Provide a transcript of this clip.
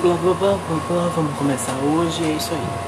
Blá blá blá blá blá, vamos começar hoje, é isso aí.